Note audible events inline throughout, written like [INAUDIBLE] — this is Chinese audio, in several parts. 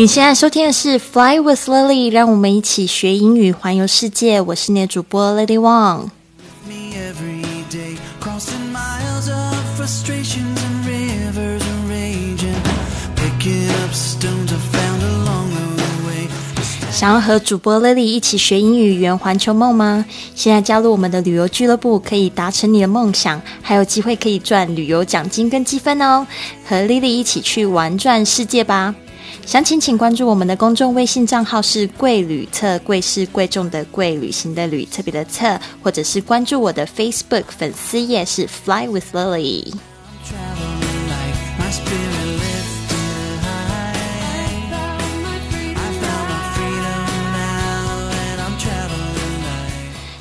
你现在收听的是《Fly with Lily》，让我们一起学英语，环游世界。我是你的主播 Lily Wang。想要和主播 Lily 一起学英语，圆环球梦吗？现在加入我们的旅游俱乐部，可以达成你的梦想，还有机会可以赚旅游奖金跟积分哦！和 Lily 一起去玩转世界吧！详情请关注我们的公众微信账号是“贵旅特”，贵是贵重的贵，旅行的旅，特别的特，或者是关注我的 Facebook 粉丝页是 Fly with Lily”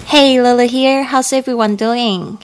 Hey, Lily here. How's everyone doing?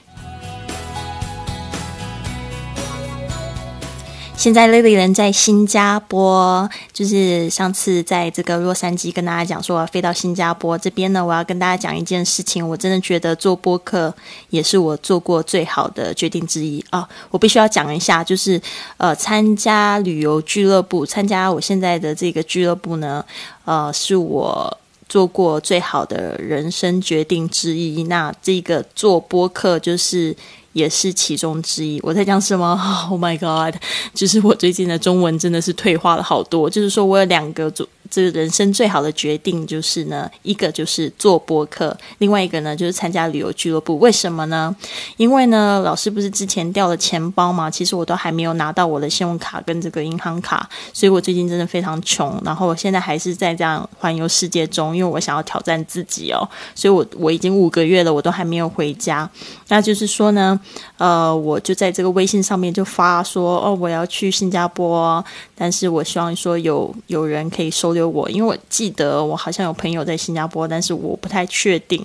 现在 Lily 人在新加坡，就是上次在这个洛杉矶跟大家讲说我要飞到新加坡这边呢，我要跟大家讲一件事情，我真的觉得做播客也是我做过最好的决定之一啊！我必须要讲一下，就是呃，参加旅游俱乐部，参加我现在的这个俱乐部呢，呃，是我。做过最好的人生决定之一，那这个做播客就是也是其中之一。我在讲什么？[LAUGHS] Oh my god！就是我最近的中文真的是退化了好多。就是说我有两个这个人生最好的决定，就是呢，一个就是做播客，另外一个呢就是参加旅游俱乐部。为什么呢？因为呢，老师不是之前掉了钱包嘛，其实我都还没有拿到我的信用卡跟这个银行卡，所以我最近真的非常穷。然后我现在还是在这样环游世界中，因为我想要挑战自己哦，所以我我已经五个月了，我都还没有回家。那就是说呢，呃，我就在这个微信上面就发说，哦，我要去新加坡，但是我希望说有有人可以收留我，因为我记得我好像有朋友在新加坡，但是我不太确定，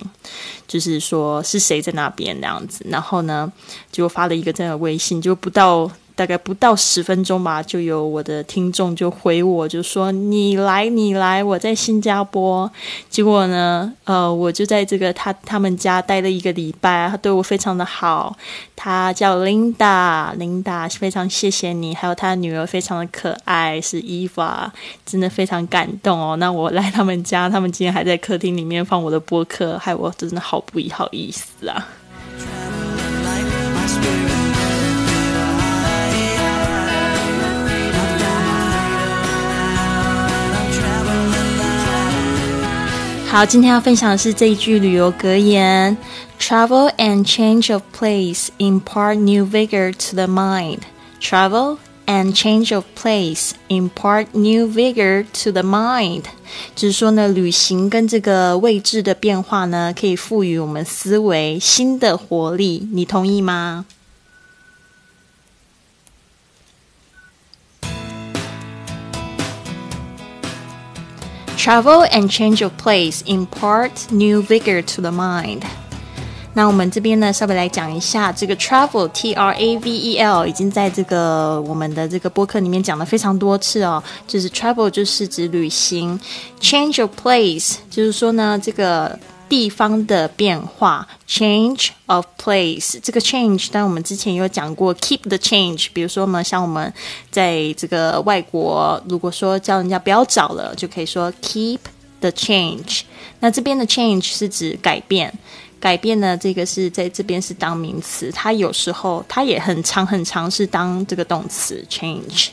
就是说是谁在那边那样子。然后呢，就发了一个这样的微信，就不到。大概不到十分钟吧，就有我的听众就回我，就说你来，你来，我在新加坡。结果呢，呃，我就在这个他他们家待了一个礼拜，他对我非常的好。他叫 Linda，Linda 非常谢谢你，还有他女儿非常的可爱，是 Eva，真的非常感动哦。那我来他们家，他们今天还在客厅里面放我的播客，害我真的好不好意思啊。好，今天要分享的是这一句旅游格言：Travel and change of place impart new vigor to the mind. Travel and change of place impart new vigor to the mind. 就是说呢，旅行跟这个位置的变化呢，可以赋予我们思维新的活力。你同意吗？Travel and change of place impart new vigor to the mind. 那我们这边呢，稍微来讲一下这个 travel T R A V E L，已经在这个我们的这个播客里面讲了非常多次哦。就是 travel 就是指旅行，change of place 就是说呢，这个 地方的变化，change of place 这个 change，但我们之前有讲过 keep the change，比如说呢，像我们在这个外国，如果说叫人家不要找了，就可以说 keep the change。那这边的 change 是指改变。改变呢，这个是在这边是当名词，它有时候它也很长很长是当这个动词 change。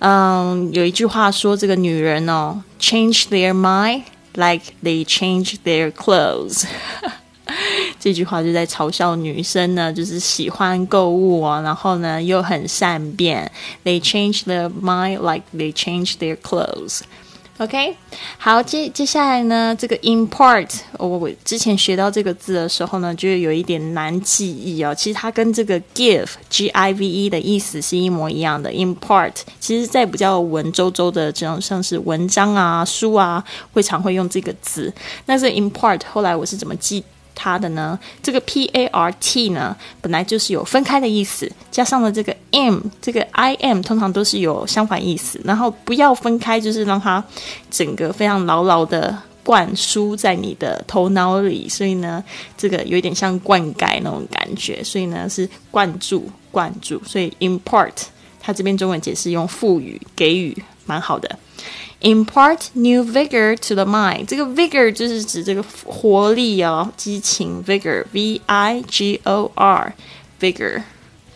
嗯，有一句话说，这个女人哦，change their mind like they change their clothes [LAUGHS] 。这句话就在嘲笑女生呢，就是喜欢购物哦，然后呢又很善变。They change their mind like they change their clothes。 OK，好，接接下来呢，这个 import，我、我之前学到这个字的时候呢，就有一点难记忆哦。其实它跟这个 give，G I V E 的意思是一模一样的。import，其实在比较文绉绉的这种像是文章啊、书啊，会常会用这个字。那这 import 后来我是怎么记？它的呢，这个 P A R T 呢，本来就是有分开的意思，加上了这个 M，这个 I M 通常都是有相反意思，然后不要分开，就是让它整个非常牢牢的灌输在你的头脑里，所以呢，这个有一点像灌溉那种感觉，所以呢是灌注、灌注，所以 import 它这边中文解释用赋予、给予，蛮好的。Impart new vigor to the mind。这个 vigor 就是指这个活力哦，激情 vigor，v i g o r vigor。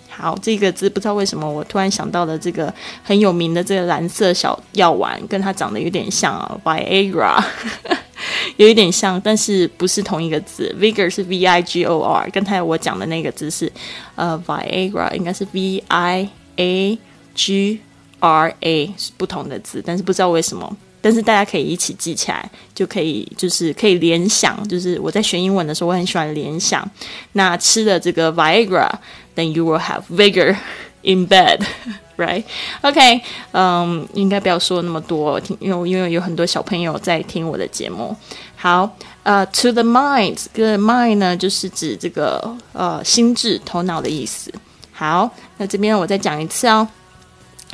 好，这个字不知道为什么我突然想到了这个很有名的这个蓝色小药丸，跟它长得有点像啊，Viagra，[LAUGHS] 有一点像，但是不是同一个字。Vigor 是 V I G O R，刚才我讲的那个字是呃 Viagra，应该是 V I A G R A，是不同的字，但是不知道为什么。但是大家可以一起记起来，就可以就是可以联想，就是我在学英文的时候，我很喜欢联想。那吃了这个 Viagra，then you will have vigor in bed，right？OK，[LAUGHS] 嗯，应该不要说那么多，因为因为有很多小朋友在听我的节目。好，呃，to the mind，这个 mind 呢，就是指这个呃心智、头脑的意思。好，那这边我再讲一次哦。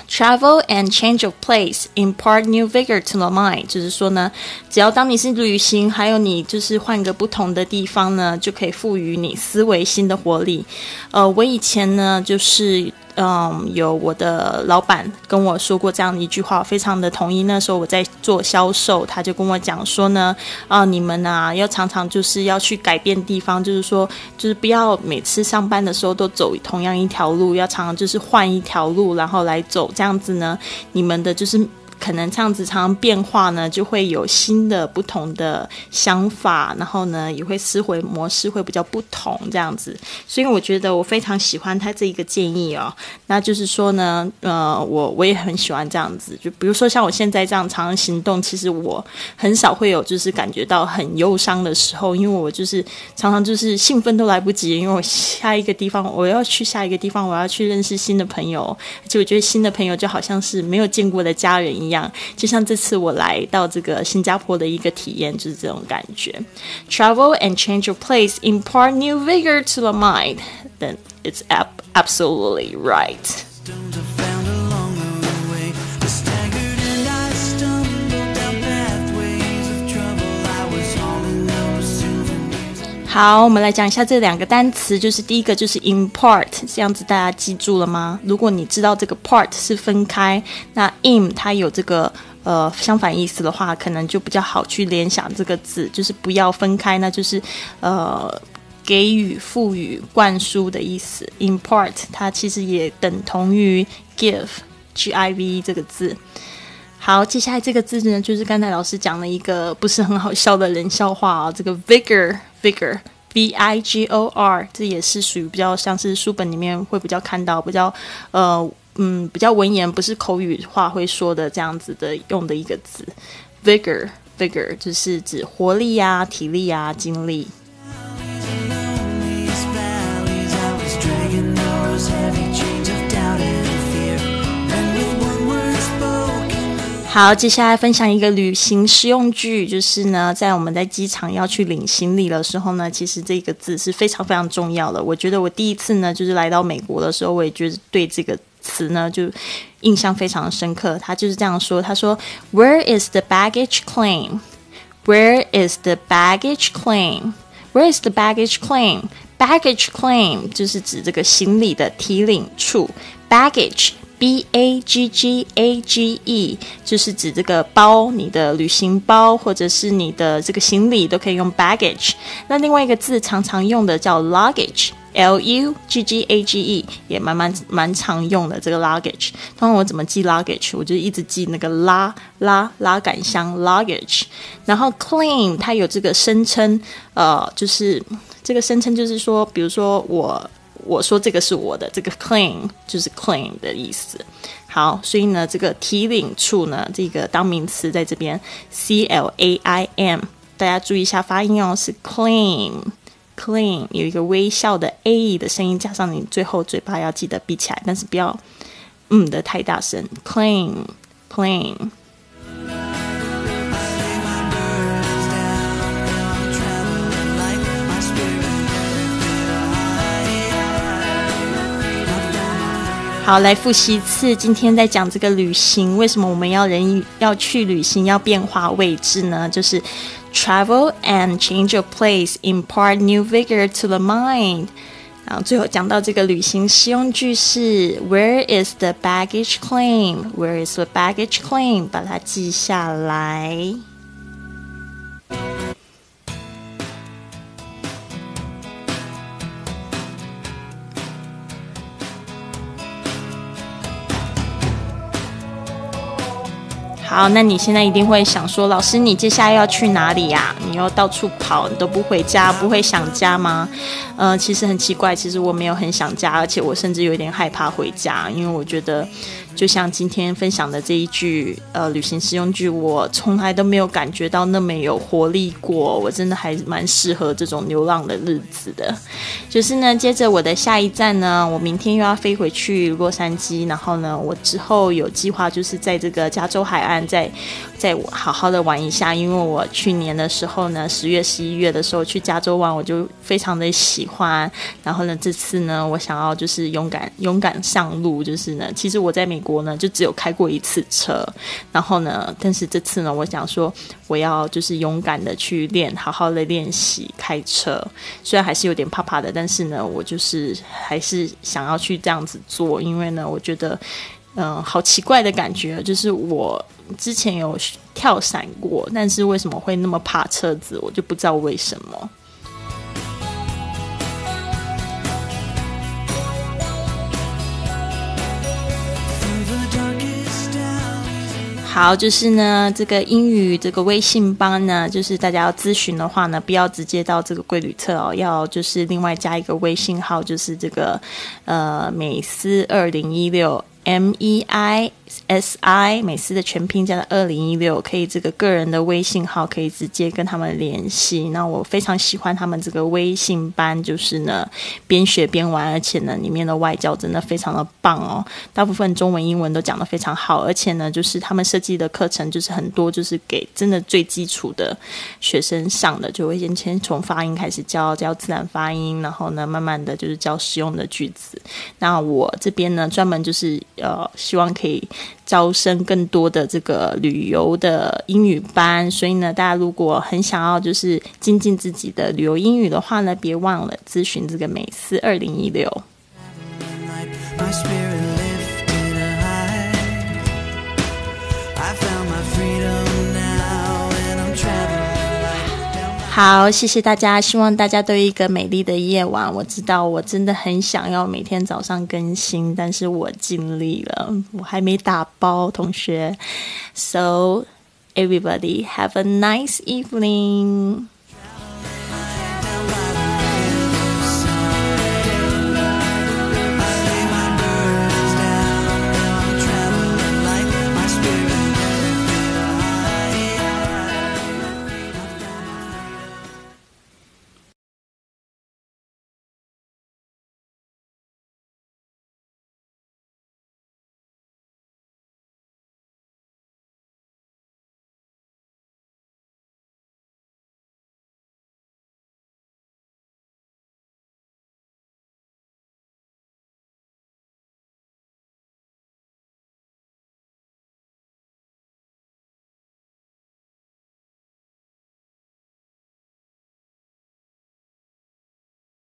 Travel and change of place impart new vigor to the mind，就是说呢，只要当你是旅行，还有你就是换个不同的地方呢，就可以赋予你思维新的活力。呃，我以前呢，就是。嗯，有我的老板跟我说过这样的一句话，非常的同意。那时候我在做销售，他就跟我讲说呢，啊，你们啊要常常就是要去改变地方，就是说，就是不要每次上班的时候都走同样一条路，要常常就是换一条路，然后来走，这样子呢，你们的就是。可能这样子常常变化呢，就会有新的不同的想法，然后呢，也会思维模式会比较不同这样子。所以我觉得我非常喜欢他这一个建议哦。那就是说呢，呃，我我也很喜欢这样子。就比如说像我现在这样常常行动，其实我很少会有就是感觉到很忧伤的时候，因为我就是常常就是兴奋都来不及，因为我下一个地方我要去下一个地方，我要去认识新的朋友，而且我觉得新的朋友就好像是没有见过的家人一样。样，就像这次我来到这个新加坡的一个体验，就是这种感觉。Travel and change your place impart new vigor to the mind. Then it's ab- absolutely right. 好，我们来讲一下这两个单词，就是第一个就是 import，这样子大家记住了吗？如果你知道这个 part 是分开，那 in 它有这个呃相反意思的话，可能就比较好去联想这个字，就是不要分开，那就是呃给予、赋予、灌输的意思。import 它其实也等同于 give，g i v 这个字。好，接下来这个字呢，就是刚才老师讲了一个不是很好笑的人笑话啊，这个 vigor。Vigor，V I G O R，这也是属于比较像是书本里面会比较看到比较呃嗯比较文言，不是口语话会说的这样子的用的一个字。Vigor，Vigor 就是指活力呀、体力呀、精力。好，接下来分享一个旅行实用句，就是呢，在我们在机场要去领行李的时候呢，其实这个字是非常非常重要的。我觉得我第一次呢，就是来到美国的时候，我也觉得对这个词呢就印象非常深刻。他就是这样说：“他说，Where is the baggage claim? Where is the baggage claim? Where is the baggage claim? Baggage claim 就是指这个行李的提领处，baggage。” B A G G A G E 就是指这个包，你的旅行包或者是你的这个行李都可以用 baggage。那另外一个字常常用的叫 luggage，L U G G A G E 也蛮蛮蛮常用的这个 luggage。通常我怎么记 luggage？我就一直记那个拉拉拉杆箱 luggage。然后 claim 它有这个声称，呃，就是这个声称就是说，比如说我。我说这个是我的，这个 claim 就是 claim 的意思。好，所以呢，这个提领处呢，这个当名词在这边，c l a i m，大家注意一下发音哦，是 claim，claim 有一个微笑的 a 的声音，加上你最后嘴巴要记得闭起来，但是不要嗯的太大声，claim，claim。好，来复习一次。今天在讲这个旅行，为什么我们要人要去旅行，要变化位置呢？就是 travel and change your place impart new vigor to the mind。然后最后讲到这个旅行实用句是 Where is the baggage claim? Where is the baggage claim? 把它记下来。好，那你现在一定会想说，老师，你接下来要去哪里呀？你又到处跑，你都不回家，不会想家吗？呃，其实很奇怪，其实我没有很想家，而且我甚至有点害怕回家，因为我觉得。就像今天分享的这一句呃旅行实用句，我从来都没有感觉到那么有活力过。我真的还蛮适合这种流浪的日子的。就是呢，接着我的下一站呢，我明天又要飞回去洛杉矶，然后呢，我之后有计划就是在这个加州海岸再再好好的玩一下。因为我去年的时候呢，十月、十一月的时候去加州玩，我就非常的喜欢。然后呢，这次呢，我想要就是勇敢勇敢上路，就是呢，其实我在美。国呢，就只有开过一次车，然后呢，但是这次呢，我想说，我要就是勇敢的去练，好好的练习开车。虽然还是有点怕怕的，但是呢，我就是还是想要去这样子做，因为呢，我觉得，嗯，好奇怪的感觉，就是我之前有跳伞过，但是为什么会那么怕车子，我就不知道为什么。好，就是呢，这个英语这个微信班呢，就是大家要咨询的话呢，不要直接到这个贵旅册哦，要就是另外加一个微信号，就是这个呃美思二零一六 M E I。S I 美思的全拼加的二零一六，可以这个个人的微信号可以直接跟他们联系。那我非常喜欢他们这个微信班，就是呢边学边玩，而且呢里面的外教真的非常的棒哦，大部分中文英文都讲得非常好，而且呢就是他们设计的课程就是很多就是给真的最基础的学生上的，就会先先从发音开始教教自然发音，然后呢慢慢的就是教实用的句子。那我这边呢专门就是呃希望可以。招生更多的这个旅游的英语班，所以呢，大家如果很想要就是精进自己的旅游英语的话呢，别忘了咨询这个美思二零一六。好，谢谢大家，希望大家都有一个美丽的夜晚。我知道我真的很想要每天早上更新，但是我尽力了，我还没打包，同学。So everybody have a nice evening.